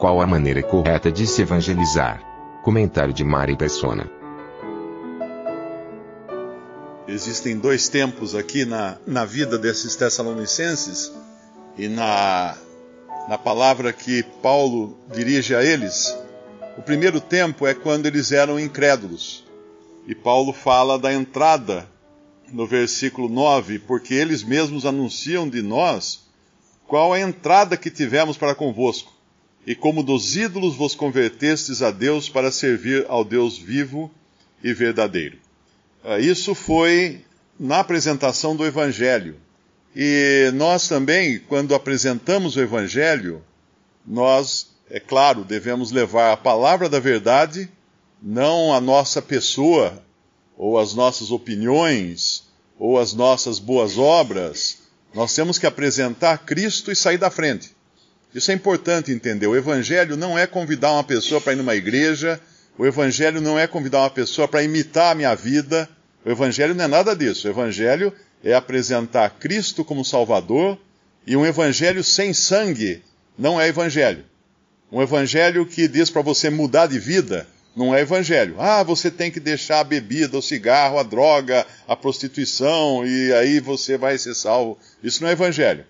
Qual a maneira correta de se evangelizar? Comentário de Mari Persona. Existem dois tempos aqui na, na vida desses tessalonicenses e na, na palavra que Paulo dirige a eles. O primeiro tempo é quando eles eram incrédulos. E Paulo fala da entrada no versículo 9, porque eles mesmos anunciam de nós qual a entrada que tivemos para convosco, e como dos ídolos vos convertestes a Deus para servir ao Deus vivo e verdadeiro. Ah, isso foi na apresentação do Evangelho. E nós também, quando apresentamos o Evangelho, nós, é claro, devemos levar a palavra da verdade, não a nossa pessoa, ou as nossas opiniões, ou as nossas boas obras. Nós temos que apresentar Cristo e sair da frente. Isso é importante entender. O Evangelho não é convidar uma pessoa para ir numa igreja, o Evangelho não é convidar uma pessoa para imitar a minha vida. O Evangelho não é nada disso. O Evangelho é apresentar Cristo como Salvador e um Evangelho sem sangue não é Evangelho. Um Evangelho que diz para você mudar de vida não é Evangelho. Ah, você tem que deixar a bebida, o cigarro, a droga, a prostituição e aí você vai ser salvo. Isso não é Evangelho.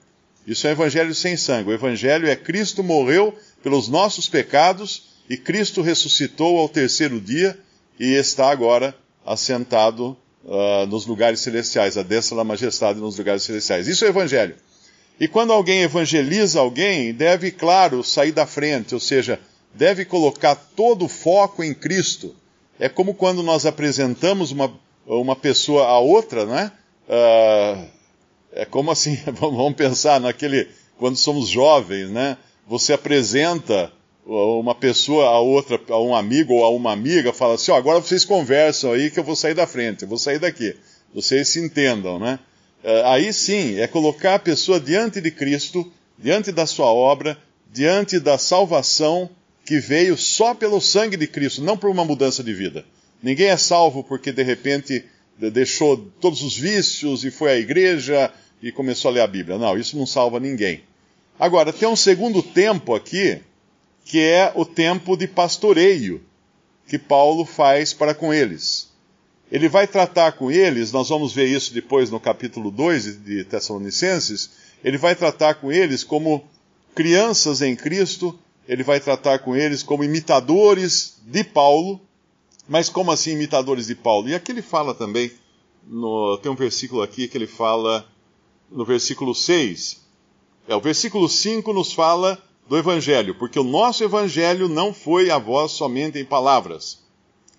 Isso é Evangelho sem sangue. O Evangelho é Cristo morreu pelos nossos pecados e Cristo ressuscitou ao terceiro dia e está agora assentado uh, nos lugares celestiais, a destra da majestade nos lugares celestiais. Isso é Evangelho. E quando alguém evangeliza alguém, deve, claro, sair da frente, ou seja, deve colocar todo o foco em Cristo. É como quando nós apresentamos uma, uma pessoa a outra, né? Uh, é como assim, vamos pensar naquele, quando somos jovens, né? Você apresenta uma pessoa a outra, a um amigo ou a uma amiga, fala assim: ó, oh, agora vocês conversam aí que eu vou sair da frente, eu vou sair daqui. Vocês se entendam, né? É, aí sim, é colocar a pessoa diante de Cristo, diante da sua obra, diante da salvação que veio só pelo sangue de Cristo, não por uma mudança de vida. Ninguém é salvo porque de repente deixou todos os vícios e foi à igreja e começou a ler a Bíblia. Não, isso não salva ninguém. Agora, tem um segundo tempo aqui que é o tempo de pastoreio que Paulo faz para com eles. Ele vai tratar com eles, nós vamos ver isso depois no capítulo 2 de Tessalonicenses, ele vai tratar com eles como crianças em Cristo, ele vai tratar com eles como imitadores de Paulo, mas como assim imitadores de Paulo? E aqui ele fala também, no, tem um versículo aqui que ele fala no versículo 6. É, o versículo 5 nos fala do Evangelho, porque o nosso Evangelho não foi a vós somente em palavras,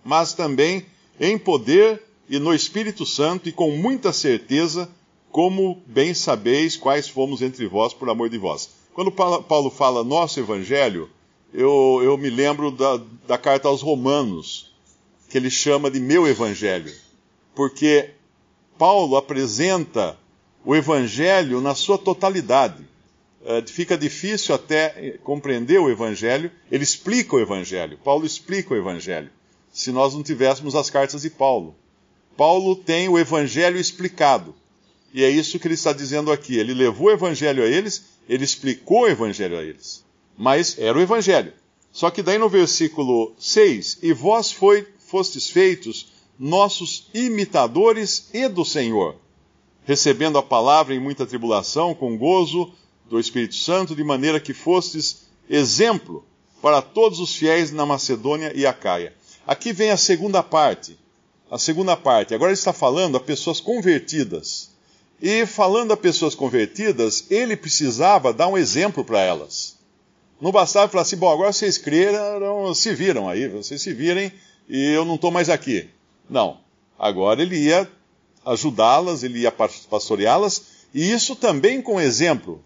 mas também em poder e no Espírito Santo e com muita certeza, como bem sabeis quais fomos entre vós por amor de vós. Quando Paulo fala nosso Evangelho, eu, eu me lembro da, da carta aos Romanos, que ele chama de meu Evangelho, porque Paulo apresenta o Evangelho na sua totalidade. Eh, fica difícil até eh, compreender o Evangelho. Ele explica o Evangelho. Paulo explica o Evangelho. Se nós não tivéssemos as cartas de Paulo. Paulo tem o Evangelho explicado. E é isso que ele está dizendo aqui. Ele levou o Evangelho a eles, ele explicou o Evangelho a eles. Mas era o Evangelho. Só que daí no versículo 6, e vós foi, fostes feitos nossos imitadores e do Senhor, recebendo a palavra em muita tribulação, com gozo, do Espírito Santo, de maneira que fostes exemplo para todos os fiéis na Macedônia e Acaia. Aqui vem a segunda parte. A segunda parte. Agora ele está falando a pessoas convertidas. E falando a pessoas convertidas, ele precisava dar um exemplo para elas. Não bastava falar assim, bom, agora vocês creram, se viram aí, vocês se virem e eu não estou mais aqui. Não. Agora ele ia ajudá-las, ele ia pastoreá-las E isso também com exemplo,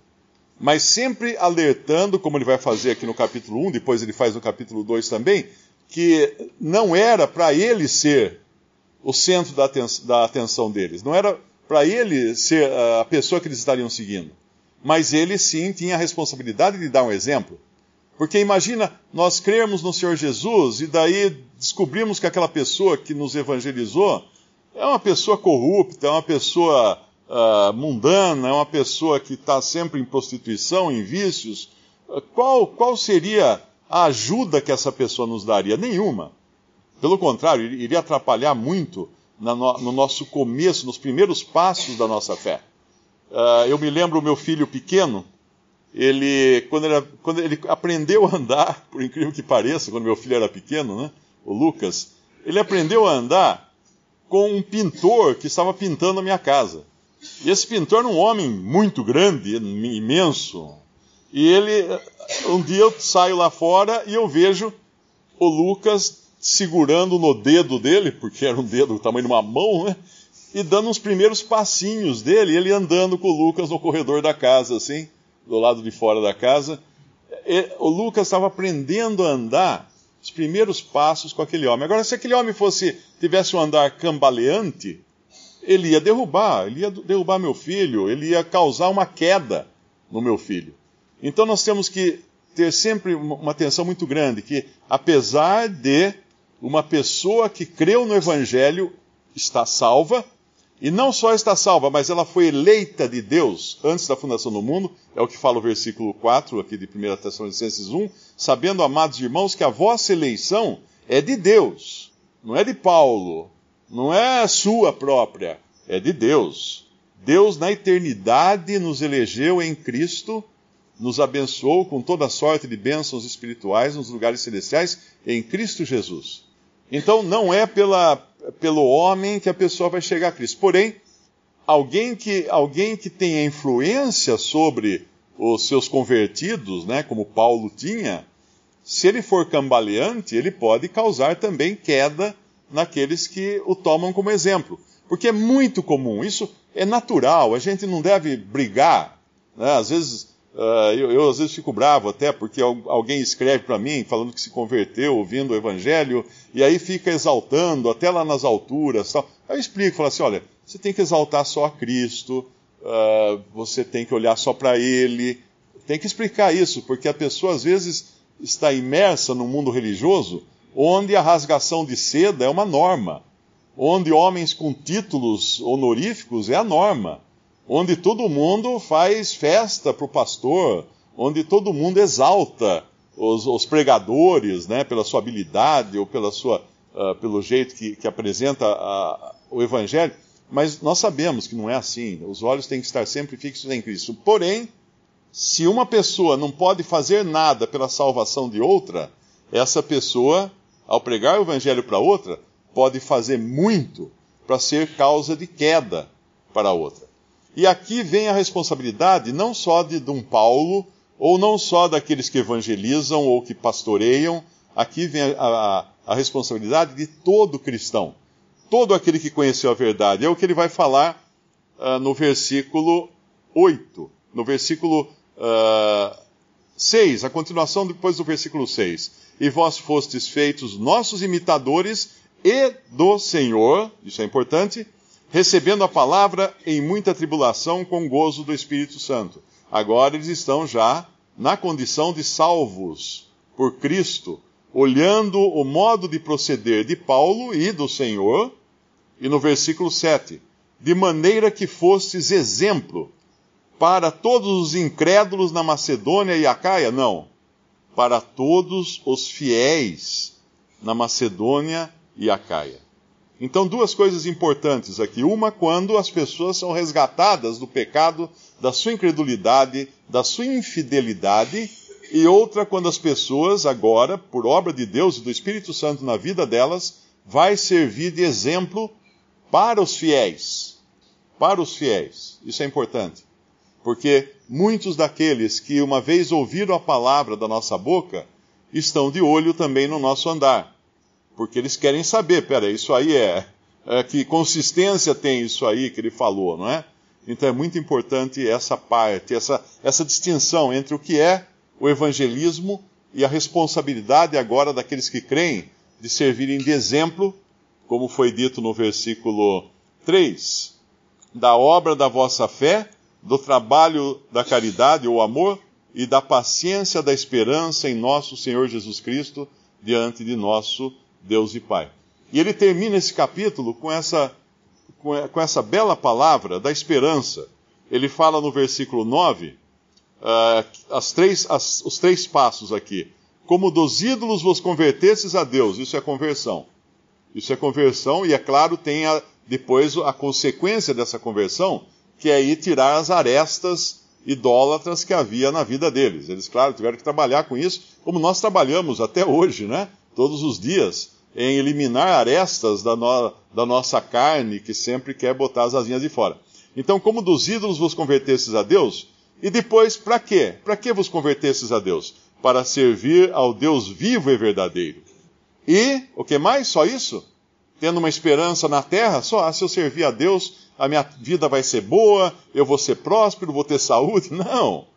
mas sempre alertando, como ele vai fazer aqui no capítulo 1, depois ele faz no capítulo 2 também, que não era para ele ser o centro da, aten da atenção deles, não era para ele ser a pessoa que eles estariam seguindo, mas ele sim tinha a responsabilidade de dar um exemplo. Porque imagina nós crermos no Senhor Jesus e daí descobrimos que aquela pessoa que nos evangelizou é uma pessoa corrupta, é uma pessoa uh, mundana, é uma pessoa que está sempre em prostituição, em vícios. Qual, qual seria a ajuda que essa pessoa nos daria? Nenhuma. Pelo contrário, iria atrapalhar muito no, no nosso começo, nos primeiros passos da nossa fé. Uh, eu me lembro o meu filho pequeno, ele quando, ele quando, ele aprendeu a andar, por incrível que pareça, quando meu filho era pequeno, né, o Lucas, ele aprendeu a andar com um pintor que estava pintando a minha casa. E esse pintor era um homem muito grande, imenso. E ele, um dia eu saio lá fora e eu vejo o Lucas segurando no dedo dele, porque era um dedo do tamanho de uma mão, né? E dando uns primeiros passinhos dele, ele andando com o Lucas no corredor da casa, assim, do lado de fora da casa. O Lucas estava aprendendo a andar os primeiros passos com aquele homem. Agora, se aquele homem fosse tivesse um andar cambaleante, ele ia derrubar, ele ia derrubar meu filho, ele ia causar uma queda no meu filho. Então nós temos que ter sempre uma atenção muito grande que apesar de uma pessoa que creu no Evangelho está salva, e não só está salva, mas ela foi eleita de Deus antes da fundação do mundo, é o que fala o versículo 4 aqui de 1 Tessalonicenses 1, sabendo, amados irmãos, que a vossa eleição é de Deus, não é de Paulo, não é sua própria, é de Deus. Deus, na eternidade, nos elegeu em Cristo, nos abençoou com toda sorte de bênçãos espirituais nos lugares celestiais em Cristo Jesus. Então não é pela, pelo homem que a pessoa vai chegar a Cristo. Porém, alguém que, alguém que tenha influência sobre os seus convertidos, né, como Paulo tinha, se ele for cambaleante, ele pode causar também queda naqueles que o tomam como exemplo. Porque é muito comum, isso é natural, a gente não deve brigar. Né? Às vezes Uh, eu, eu, às vezes fico bravo até porque alguém escreve para mim falando que se converteu ouvindo o evangelho e aí fica exaltando até lá nas alturas. Tal. Eu explico, falo assim, olha, você tem que exaltar só a Cristo, uh, você tem que olhar só para Ele, tem que explicar isso porque a pessoa às vezes está imersa no mundo religioso onde a rasgação de seda é uma norma, onde homens com títulos honoríficos é a norma onde todo mundo faz festa para o pastor, onde todo mundo exalta os, os, pregadores, né, pela sua habilidade ou pela sua, uh, pelo jeito que, que apresenta a, o evangelho. Mas nós sabemos que não é assim. Os olhos têm que estar sempre fixos em Cristo. Porém, se uma pessoa não pode fazer nada pela salvação de outra, essa pessoa, ao pregar o evangelho para outra, pode fazer muito para ser causa de queda para outra. E aqui vem a responsabilidade não só de, um Paulo, ou não só daqueles que evangelizam ou que pastoreiam, aqui vem a, a, a responsabilidade de todo cristão, todo aquele que conheceu a verdade. É o que ele vai falar uh, no versículo 8, no versículo uh, ah, 6, a continuação depois do versículo 6. E vós fostes feitos nossos imitadores e do Senhor, isso é importante, recebendo a palavra em muita tribulação com gozo do Espírito Santo. Agora eles estão já na condição de salvos por Cristo, olhando o modo de proceder de Paulo e do Senhor, e no versículo 7, de maneira que fostes exemplo para todos os incrédulos na Macedônia e Acaia? Não, para todos os fiéis na Macedônia e Acaia. Então, duas coisas importantes aqui. Uma, quando as pessoas são resgatadas do pecado, da sua incredulidade, da sua infidelidade. E outra, quando as pessoas, agora, por obra de Deus e do Espírito Santo na vida delas, vai servir de exemplo para os fiéis. Para os fiéis. Isso é importante. Porque muitos daqueles que uma vez ouviram a palavra da nossa boca estão de olho também no nosso andar porque eles querem saber, pera, isso aí é, é, que consistência tem isso aí que ele falou, não é? Então é muito importante essa parte, essa, essa distinção entre o que é o evangelismo e a responsabilidade agora daqueles que creem de servirem de exemplo, como foi dito no versículo 3, da obra da vossa fé, do trabalho da caridade ou amor e da paciência da esperança em nosso Senhor Jesus Cristo diante de nosso Deus e Pai. E ele termina esse capítulo com essa, com essa bela palavra da esperança. Ele fala no versículo 9, uh, ah, as três, as, os três passos aqui. Como dos ídolos vos convertesses a Deus, isso é conversão. Isso é conversão, e é claro, tem a, depois a consequência dessa conversão, que é ir tirar as arestas idólatras que havia na vida deles. Eles, claro, tiveram que trabalhar com isso, como nós trabalhamos até hoje, né? Todos os dias, em eliminar arestas da, no, da nossa carne, que sempre quer botar as asinhas de fora. Então, como dos ídolos vos convertesses a Deus, e depois, para quê? Para que vos convertesses a Deus? Para servir ao Deus vivo e verdadeiro. E, o que mais? Só isso? Tendo uma esperança na terra? Só, ah, se eu servir a Deus, a minha vida vai ser boa, eu vou ser próspero, vou ter saúde. Não.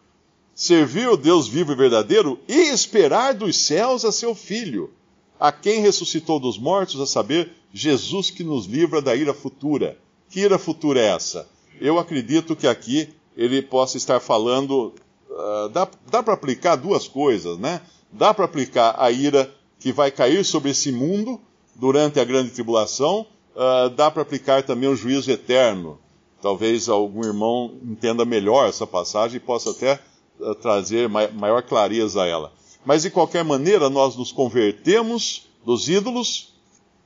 Servir o Deus vivo e verdadeiro e esperar dos céus a seu Filho, a quem ressuscitou dos mortos, a saber, Jesus que nos livra da ira futura. Que ira futura é essa? Eu acredito que aqui ele possa estar falando. Uh, dá dá para aplicar duas coisas, né? Dá para aplicar a ira que vai cair sobre esse mundo durante a grande tribulação uh, dá para aplicar também o juízo eterno. Talvez algum irmão entenda melhor essa passagem e possa até uh, trazer mai maior clareza a ela. Mas de qualquer maneira, nós nos convertemos dos ídolos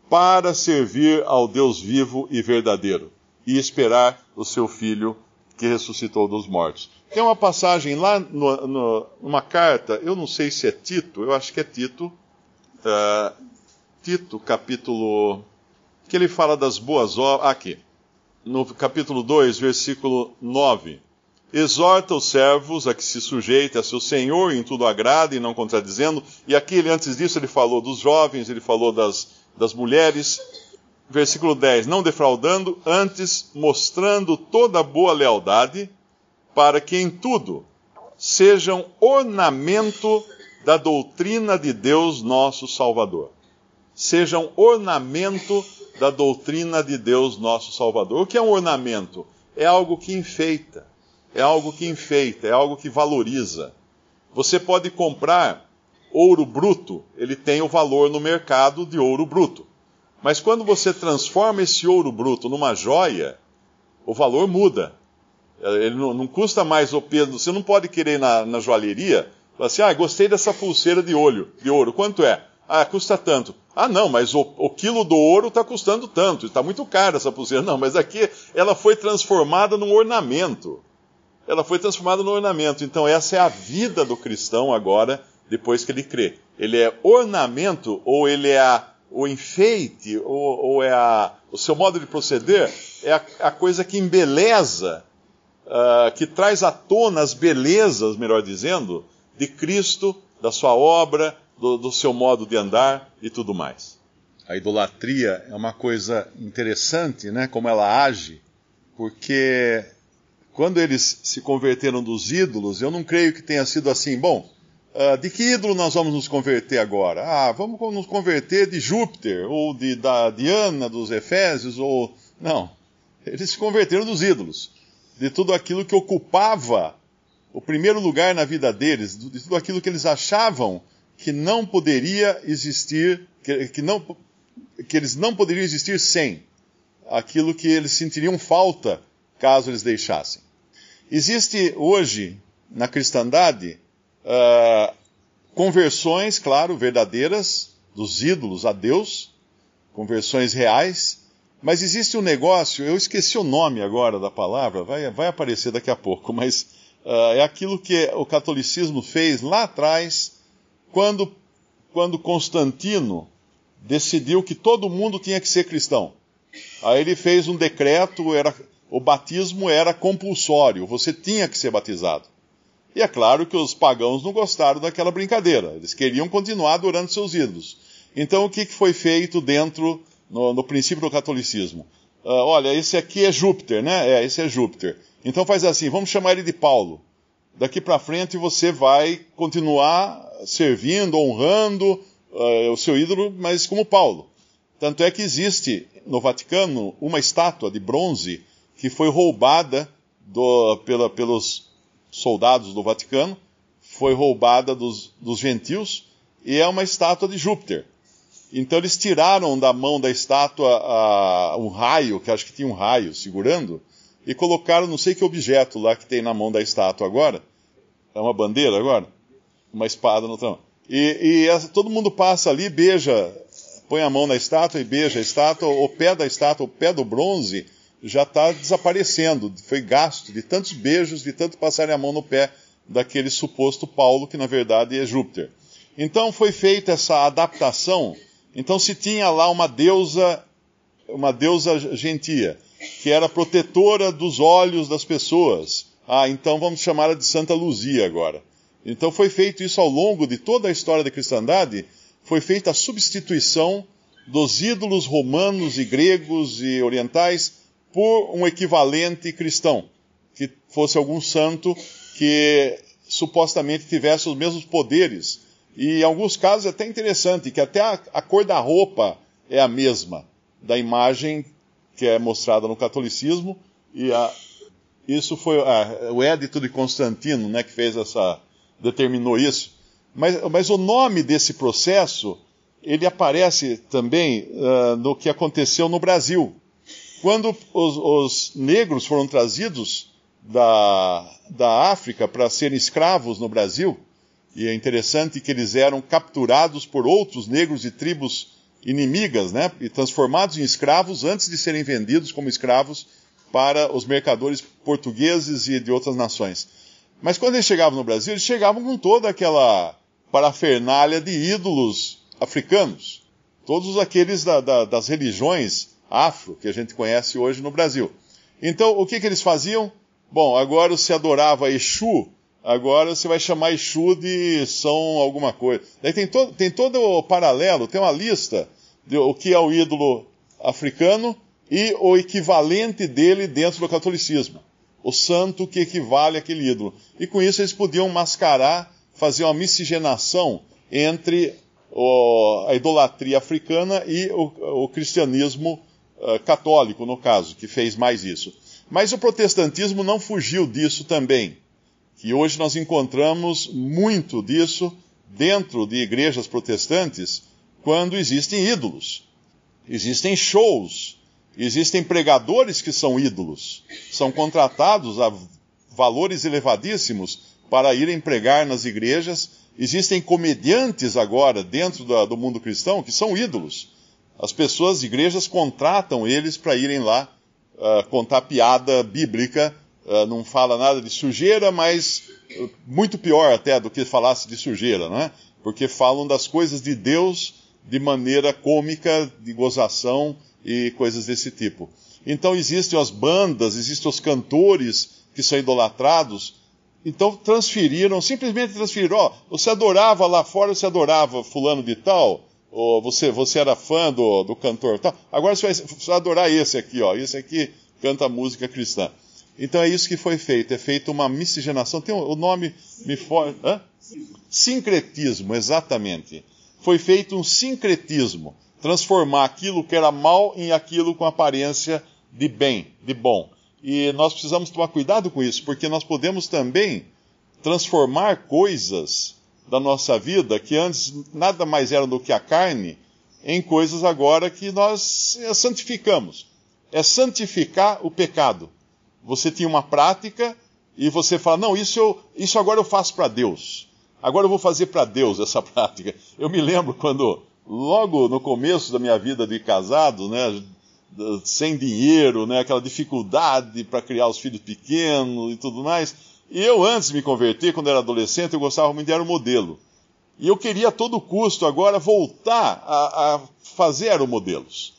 para servir ao Deus vivo e verdadeiro e esperar o seu Filho que ressuscitou dos mortos. Tem uma passagem lá no, no, numa carta, eu não sei se é Tito, eu acho que é Tito, uh, Tito, capítulo que ele fala das boas obras. Aqui, no capítulo 2, versículo 9. Exorta os servos a que se sujeitem a seu senhor em tudo agrada e não contradizendo. E aqui, ele, antes disso, ele falou dos jovens, ele falou das, das mulheres. Versículo 10: Não defraudando, antes mostrando toda boa lealdade, para que em tudo sejam ornamento da doutrina de Deus nosso Salvador. Sejam ornamento da doutrina de Deus nosso Salvador. O que é um ornamento? É algo que enfeita, é algo que enfeita, é algo que valoriza. Você pode comprar ouro bruto, ele tem o valor no mercado de ouro bruto. Mas quando você transforma esse ouro bruto numa joia, o valor muda. Ele não, não custa mais o peso. Você não pode querer na, na joalheria falar assim: ah, gostei dessa pulseira de olho, de ouro. Quanto é? Ah, custa tanto. Ah, não, mas o, o quilo do ouro está custando tanto, está muito caro essa pulseira. Não, mas aqui ela foi transformada num ornamento. Ela foi transformada num ornamento. Então, essa é a vida do cristão agora, depois que ele crê. Ele é ornamento, ou ele é a, o enfeite, ou, ou é a, o seu modo de proceder, é a, a coisa que embeleza, uh, que traz à tona as belezas, melhor dizendo, de Cristo, da sua obra, do, do seu modo de andar e tudo mais. A idolatria é uma coisa interessante, né? Como ela age, porque quando eles se converteram dos ídolos, eu não creio que tenha sido assim, bom, uh, de que ídolo nós vamos nos converter agora? Ah, vamos nos converter de Júpiter, ou de da Diana dos Efésios, ou. Não. Eles se converteram dos ídolos, de tudo aquilo que ocupava o primeiro lugar na vida deles, de tudo aquilo que eles achavam que não poderia existir, que, que, não, que eles não poderiam existir sem aquilo que eles sentiriam falta caso eles deixassem. Existe hoje na cristandade uh, conversões, claro, verdadeiras dos ídolos a Deus, conversões reais, mas existe um negócio, eu esqueci o nome agora da palavra, vai, vai aparecer daqui a pouco, mas uh, é aquilo que o catolicismo fez lá atrás quando, quando Constantino decidiu que todo mundo tinha que ser cristão. Aí ele fez um decreto, era, o batismo era compulsório, você tinha que ser batizado. E é claro que os pagãos não gostaram daquela brincadeira, eles queriam continuar adorando seus ídolos. Então o que, que foi feito dentro, no, no princípio do catolicismo? Uh, olha, esse aqui é Júpiter, né? É, esse é Júpiter. Então faz assim, vamos chamar ele de Paulo. Daqui para frente você vai continuar servindo, honrando uh, o seu ídolo, mas como Paulo. Tanto é que existe no Vaticano uma estátua de bronze que foi roubada do, pela, pelos soldados do Vaticano, foi roubada dos, dos gentios, e é uma estátua de Júpiter. Então eles tiraram da mão da estátua uh, um raio, que acho que tinha um raio segurando, e colocaram não sei que objeto lá que tem na mão da estátua agora. É uma bandeira agora? Uma espada no tronco. E, e todo mundo passa ali, beija, põe a mão na estátua e beija a estátua, o pé da estátua, o pé do bronze, já está desaparecendo. Foi gasto de tantos beijos, de tanto passarem a mão no pé daquele suposto Paulo, que na verdade é Júpiter. Então foi feita essa adaptação então se tinha lá uma deusa, uma deusa gentia, que era protetora dos olhos das pessoas. Ah, então vamos chamá-la de Santa Luzia agora. Então foi feito isso ao longo de toda a história da cristandade, foi feita a substituição dos ídolos romanos e gregos e orientais por um equivalente cristão, que fosse algum santo que supostamente tivesse os mesmos poderes e em alguns casos é até interessante, que até a, a cor da roupa é a mesma da imagem que é mostrada no catolicismo. E a, isso foi a, o édito de Constantino, né, que fez essa, determinou isso. Mas, mas o nome desse processo, ele aparece também uh, no que aconteceu no Brasil. Quando os, os negros foram trazidos da, da África para serem escravos no Brasil, e é interessante que eles eram capturados por outros negros de tribos inimigas, né? E transformados em escravos antes de serem vendidos como escravos para os mercadores portugueses e de outras nações. Mas quando eles chegavam no Brasil, eles chegavam com toda aquela parafernália de ídolos africanos. Todos aqueles da, da, das religiões afro que a gente conhece hoje no Brasil. Então, o que, que eles faziam? Bom, agora se adorava Exu Agora você vai chamar Exu de São alguma coisa. Daí tem, to, tem todo o paralelo, tem uma lista de o que é o ídolo africano e o equivalente dele dentro do catolicismo. O santo que equivale àquele ídolo. E com isso eles podiam mascarar, fazer uma miscigenação entre o, a idolatria africana e o, o cristianismo uh, católico, no caso, que fez mais isso. Mas o protestantismo não fugiu disso também que hoje nós encontramos muito disso dentro de igrejas protestantes quando existem ídolos. Existem shows, existem pregadores que são ídolos, são contratados a valores elevadíssimos para irem pregar nas igrejas. Existem comediantes agora dentro do mundo cristão que são ídolos. As pessoas, igrejas, contratam eles para irem lá uh, contar piada bíblica uh, não fala nada de sujeira, mas uh, muito pior até do que falasse de sujeira, né? Porque falam das coisas de Deus de maneira cômica, de gozação e coisas desse tipo. Então existem as bandas, existem os cantores que são idolatrados. Então transferiram, simplesmente transferiram. Ó, oh, você adorava lá fora, você adorava fulano de tal, ou você, você era fã do, do cantor tal. Agora você vai, você vai adorar esse aqui, ó. Esse aqui canta música cristã. Então é isso que foi feito, é feita uma miscigenação. Tem o nome me for... Sincretismo, exatamente. Foi feito um sincretismo, transformar aquilo que era mal em aquilo com aparência de bem, de bom. E nós precisamos tomar cuidado com isso, porque nós podemos também transformar coisas da nossa vida que antes nada mais eram do que a carne, em coisas agora que nós santificamos. É santificar o pecado. Você tinha uma prática e você fala: não, isso, eu, isso agora eu faço para Deus. Agora eu vou fazer para Deus essa prática. Eu me lembro quando, logo no começo da minha vida de casado, né, sem dinheiro, né, aquela dificuldade para criar os filhos pequenos e tudo mais. E eu, antes de me converter, quando era adolescente, eu gostava muito de aeromodelo. E eu queria a todo custo agora voltar a, a fazer aeromodelos.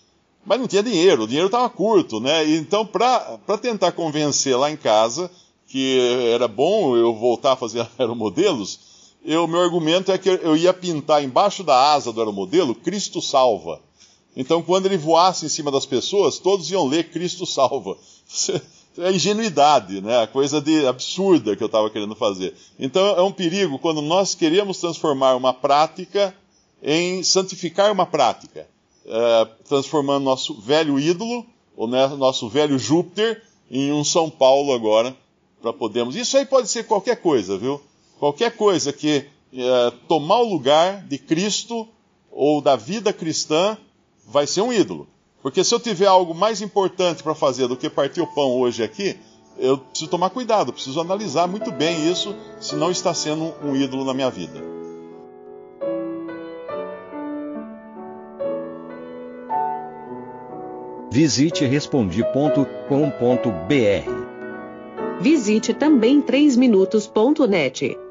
Mas não tinha dinheiro, o dinheiro estava curto, né? Então, para tentar convencer lá em casa que era bom eu voltar a fazer aeromodelos, o meu argumento é que eu ia pintar embaixo da asa do aeromodelo Cristo salva. Então, quando ele voasse em cima das pessoas, todos iam ler Cristo salva. é ingenuidade, né? A coisa de absurda que eu estava querendo fazer. Então é um perigo quando nós queremos transformar uma prática em santificar uma prática, é, transformando nosso velho ídolo, ou né, nosso velho Júpiter, em um São Paulo agora, para podermos. Isso aí pode ser qualquer coisa, viu? Qualquer coisa que é, tomar o lugar de Cristo ou da vida cristã vai ser um ídolo. Porque se eu tiver algo mais importante para fazer do que partir o pão hoje aqui, eu preciso tomar cuidado, preciso analisar muito bem isso, se não está sendo um ídolo na minha vida. Visite respondi.com.br. Visite também 3minutos.net.